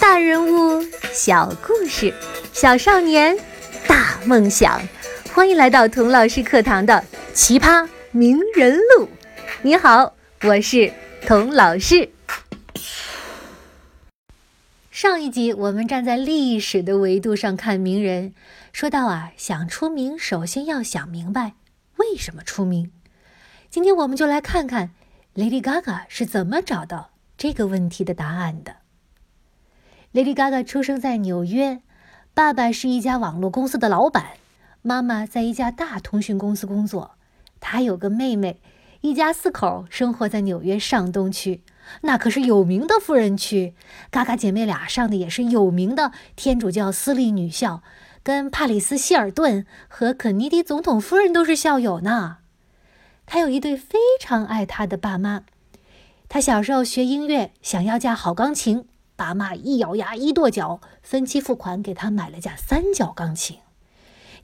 大人物，小故事，小少年，大梦想。欢迎来到童老师课堂的《奇葩名人录》。你好，我是童老师。上一集我们站在历史的维度上看名人，说到啊，想出名，首先要想明白为什么出名。今天我们就来看看 Lady Gaga 是怎么找到这个问题的答案的。Lady Gaga 出生在纽约，爸爸是一家网络公司的老板，妈妈在一家大通讯公司工作。她有个妹妹，一家四口生活在纽约上东区，那可是有名的富人区。Gaga 姐妹俩上的也是有名的天主教私立女校，跟帕里斯希尔顿和肯尼迪总统夫人都是校友呢。她有一对非常爱她的爸妈。她小时候学音乐，想要架好钢琴。爸妈一咬牙一跺脚，分期付款给他买了架三角钢琴。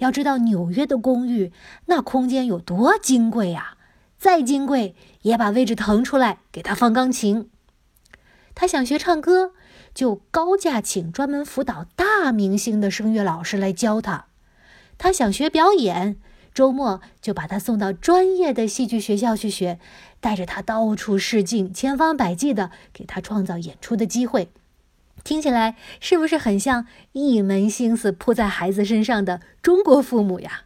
要知道纽约的公寓那空间有多金贵呀，再金贵也把位置腾出来给他放钢琴。他想学唱歌，就高价请专门辅导大明星的声乐老师来教他。他想学表演，周末就把他送到专业的戏剧学校去学，带着他到处试镜，千方百计的给他创造演出的机会。听起来是不是很像一门心思扑在孩子身上的中国父母呀？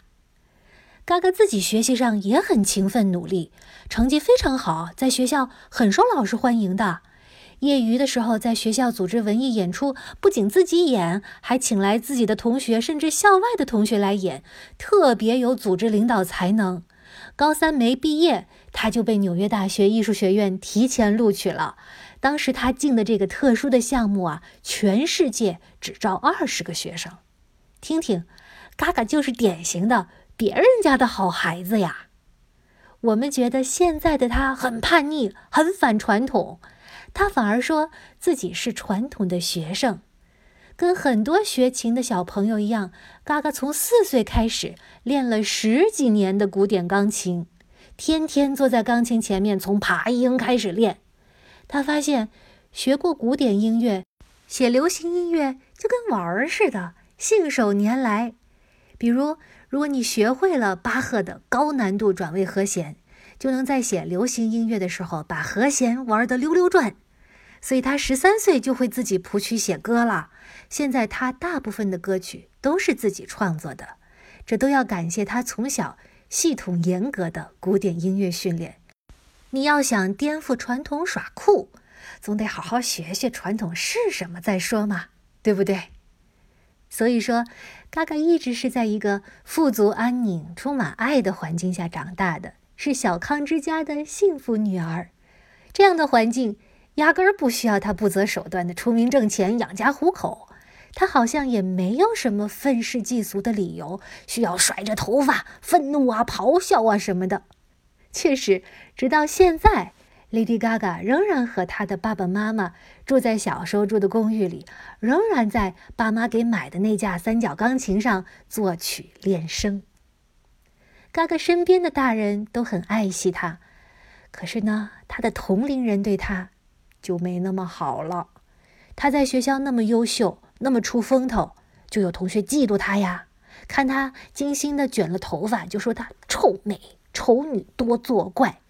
嘎嘎自己学习上也很勤奋努力，成绩非常好，在学校很受老师欢迎的。业余的时候，在学校组织文艺演出，不仅自己演，还请来自己的同学，甚至校外的同学来演，特别有组织领导才能。高三没毕业，他就被纽约大学艺术学院提前录取了。当时他进的这个特殊的项目啊，全世界只招二十个学生。听听，嘎嘎就是典型的别人家的好孩子呀。我们觉得现在的他很叛逆，很反传统，他反而说自己是传统的学生。跟很多学琴的小朋友一样，嘎嘎从四岁开始练了十几年的古典钢琴，天天坐在钢琴前面，从爬音开始练。他发现，学过古典音乐，写流行音乐就跟玩儿似的，信手拈来。比如，如果你学会了巴赫的高难度转位和弦，就能在写流行音乐的时候把和弦玩得溜溜转。所以他十三岁就会自己谱曲写歌了。现在他大部分的歌曲都是自己创作的，这都要感谢他从小系统严格的古典音乐训练。你要想颠覆传统耍酷，总得好好学学传统是什么再说嘛，对不对？所以说，嘎嘎一直是在一个富足、安宁、充满爱的环境下长大的，是小康之家的幸福女儿。这样的环境压根儿不需要她不择手段的出名挣钱养家糊口，她好像也没有什么愤世嫉俗的理由，需要甩着头发愤怒啊、咆哮啊什么的。确实，直到现在，Lady Gaga 仍然和她的爸爸妈妈住在小时候住的公寓里，仍然在爸妈给买的那架三角钢琴上作曲练声。Gaga 身边的大人都很爱惜她，可是呢，她的同龄人对她就没那么好了。她在学校那么优秀，那么出风头，就有同学嫉妒她呀。看她精心的卷了头发，就说她臭美。丑女多作怪，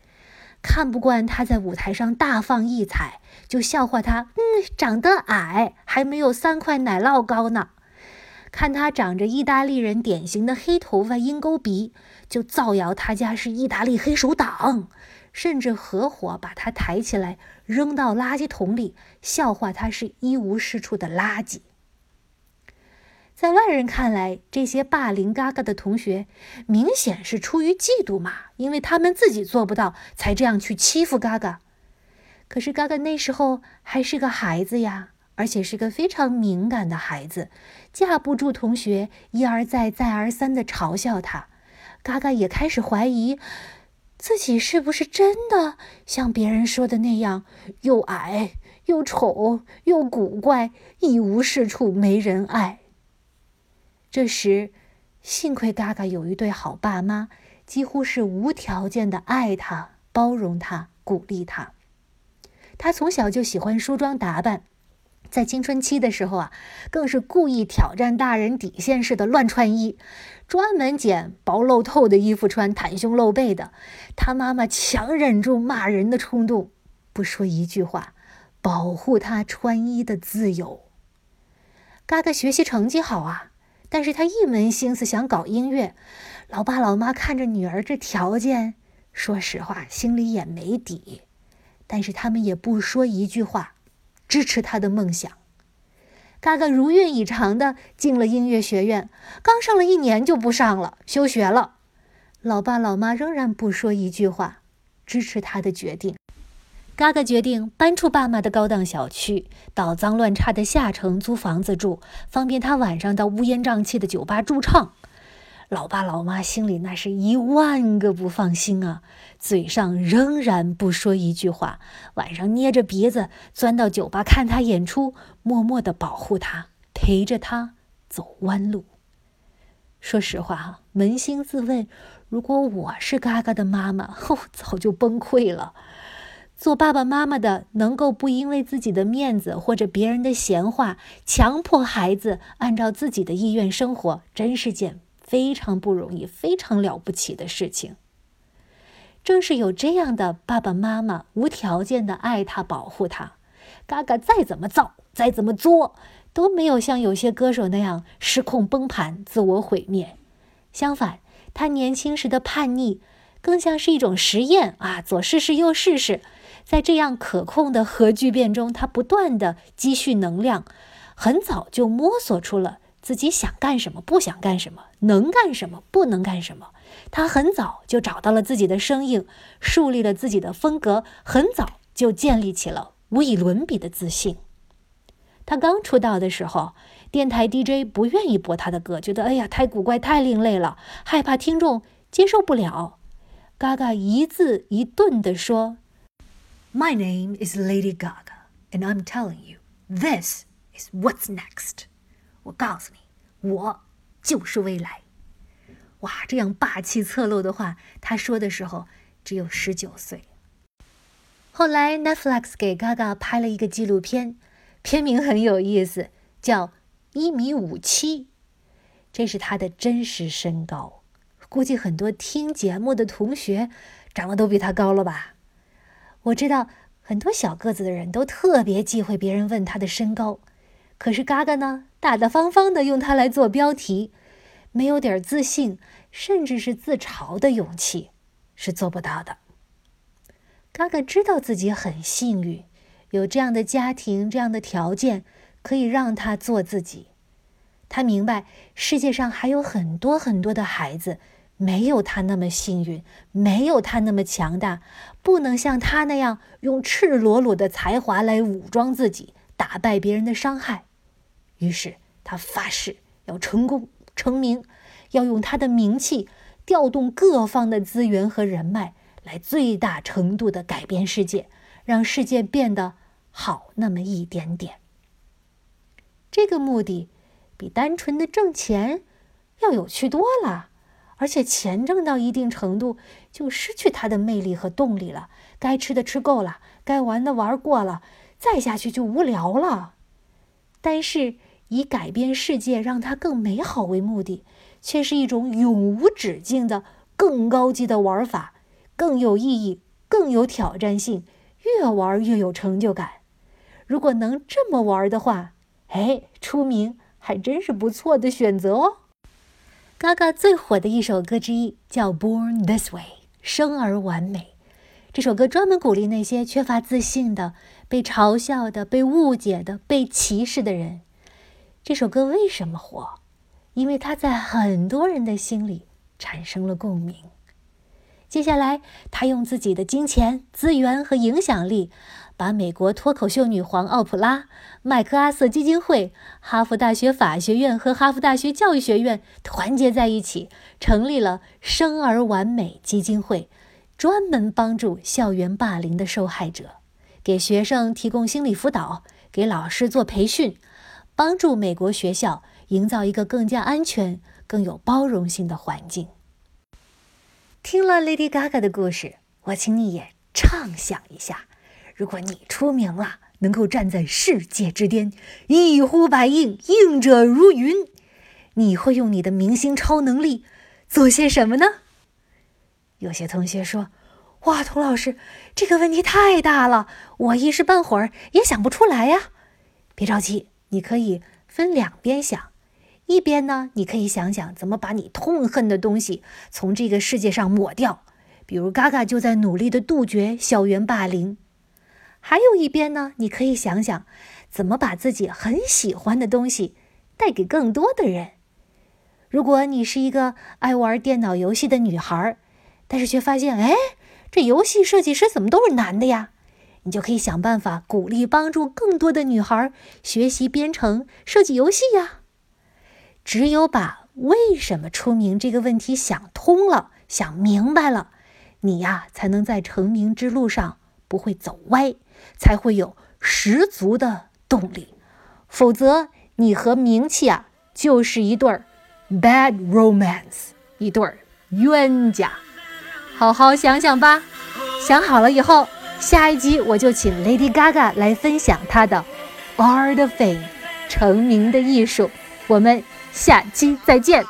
看不惯她在舞台上大放异彩，就笑话她，嗯，长得矮，还没有三块奶酪高呢。看她长着意大利人典型的黑头发、鹰钩鼻，就造谣她家是意大利黑手党，甚至合伙把她抬起来扔到垃圾桶里，笑话她是一无是处的垃圾。在外人看来，这些霸凌嘎嘎的同学，明显是出于嫉妒嘛，因为他们自己做不到，才这样去欺负嘎嘎。可是嘎嘎那时候还是个孩子呀，而且是个非常敏感的孩子，架不住同学一而再、再而三的嘲笑他。嘎嘎也开始怀疑，自己是不是真的像别人说的那样，又矮又丑又古怪，一无是处，没人爱。这时，幸亏嘎嘎有一对好爸妈，几乎是无条件的爱他、包容他、鼓励他。他从小就喜欢梳妆打扮，在青春期的时候啊，更是故意挑战大人底线似的乱穿衣，专门捡薄露透的衣服穿，袒胸露背的。他妈妈强忍住骂人的冲动，不说一句话，保护他穿衣的自由。嘎嘎学习成绩好啊，但是他一门心思想搞音乐。老爸老妈看着女儿这条件，说实话心里也没底，但是他们也不说一句话。支持他的梦想，嘎嘎如愿以偿的进了音乐学院，刚上了一年就不上了，休学了。老爸老妈仍然不说一句话，支持他的决定。嘎嘎决定搬出爸妈的高档小区，到脏乱差的下城租房子住，方便他晚上到乌烟瘴气的酒吧驻唱。老爸老妈心里那是一万个不放心啊，嘴上仍然不说一句话，晚上捏着鼻子钻到酒吧看他演出，默默的保护他，陪着他走弯路。说实话哈，扪心自问，如果我是嘎嘎的妈妈，哦，早就崩溃了。做爸爸妈妈的能够不因为自己的面子或者别人的闲话，强迫孩子按照自己的意愿生活，真是件。非常不容易，非常了不起的事情。正是有这样的爸爸妈妈，无条件的爱他、保护他，嘎嘎再怎么造、再怎么作，都没有像有些歌手那样失控崩盘、自我毁灭。相反，他年轻时的叛逆，更像是一种实验啊，左试试右试试，在这样可控的核聚变中，他不断的积蓄能量，很早就摸索出了。自己想干什么，不想干什么，能干什么，不能干什么。他很早就找到了自己的声音，树立了自己的风格，很早就建立起了无以伦比的自信。他刚出道的时候，电台 DJ 不愿意播他的歌，觉得哎呀太古怪、太另类了，害怕听众接受不了。嘎嘎一字一顿地说：“My name is Lady Gaga, and I'm telling you, this is what's next.” 我告诉你，我就是未来。哇，这样霸气侧漏的话，他说的时候只有十九岁。后来 Netflix 给 Gaga 拍了一个纪录片，片名很有意思，叫《一米五七》，这是他的真实身高。估计很多听节目的同学长得都比他高了吧？我知道很多小个子的人都特别忌讳别人问他的身高。可是嘎嘎呢，大大方方的用它来做标题，没有点自信，甚至是自嘲的勇气，是做不到的。嘎嘎知道自己很幸运，有这样的家庭、这样的条件，可以让他做自己。他明白世界上还有很多很多的孩子，没有他那么幸运，没有他那么强大，不能像他那样用赤裸裸的才华来武装自己，打败别人的伤害。于是他发誓要成功成名，要用他的名气调动各方的资源和人脉，来最大程度的改变世界，让世界变得好那么一点点。这个目的比单纯的挣钱要有趣多了，而且钱挣到一定程度就失去它的魅力和动力了。该吃的吃够了，该玩的玩过了，再下去就无聊了。但是。以改变世界，让它更美好为目的，却是一种永无止境的更高级的玩法，更有意义，更有挑战性，越玩越有成就感。如果能这么玩的话，哎，出名还真是不错的选择哦。Gaga 最火的一首歌之一叫《Born This Way》，生而完美。这首歌专门鼓励那些缺乏自信的、被嘲笑的、被误解的、被歧视的人。这首歌为什么火？因为它在很多人的心里产生了共鸣。接下来，他用自己的金钱、资源和影响力，把美国脱口秀女皇奥普拉、麦克阿瑟基金会、哈佛大学法学院和哈佛大学教育学院团结在一起，成立了生而完美基金会，专门帮助校园霸凌的受害者，给学生提供心理辅导，给老师做培训。帮助美国学校营造一个更加安全、更有包容性的环境。听了 Lady Gaga 的故事，我请你也畅想一下：如果你出名了，能够站在世界之巅，一呼百应，应者如云。你会用你的明星超能力做些什么呢？有些同学说：“哇，童老师，这个问题太大了，我一时半会儿也想不出来呀。”别着急，你可以分两边想，一边呢，你可以想想怎么把你痛恨的东西从这个世界上抹掉，比如嘎嘎就在努力的杜绝校园霸凌；还有一边呢，你可以想想怎么把自己很喜欢的东西带给更多的人。如果你是一个爱玩电脑游戏的女孩，但是却发现，哎，这游戏设计师怎么都是男的呀？你就可以想办法鼓励帮助更多的女孩学习编程、设计游戏呀。只有把为什么出名这个问题想通了、想明白了，你呀才能在成名之路上不会走歪，才会有十足的动力。否则，你和名气啊就是一对儿。Bad romance，一对儿冤家，好好想想吧。想好了以后，下一集我就请 Lady Gaga 来分享她的《Art of Fame》成名的艺术。我们下期再见。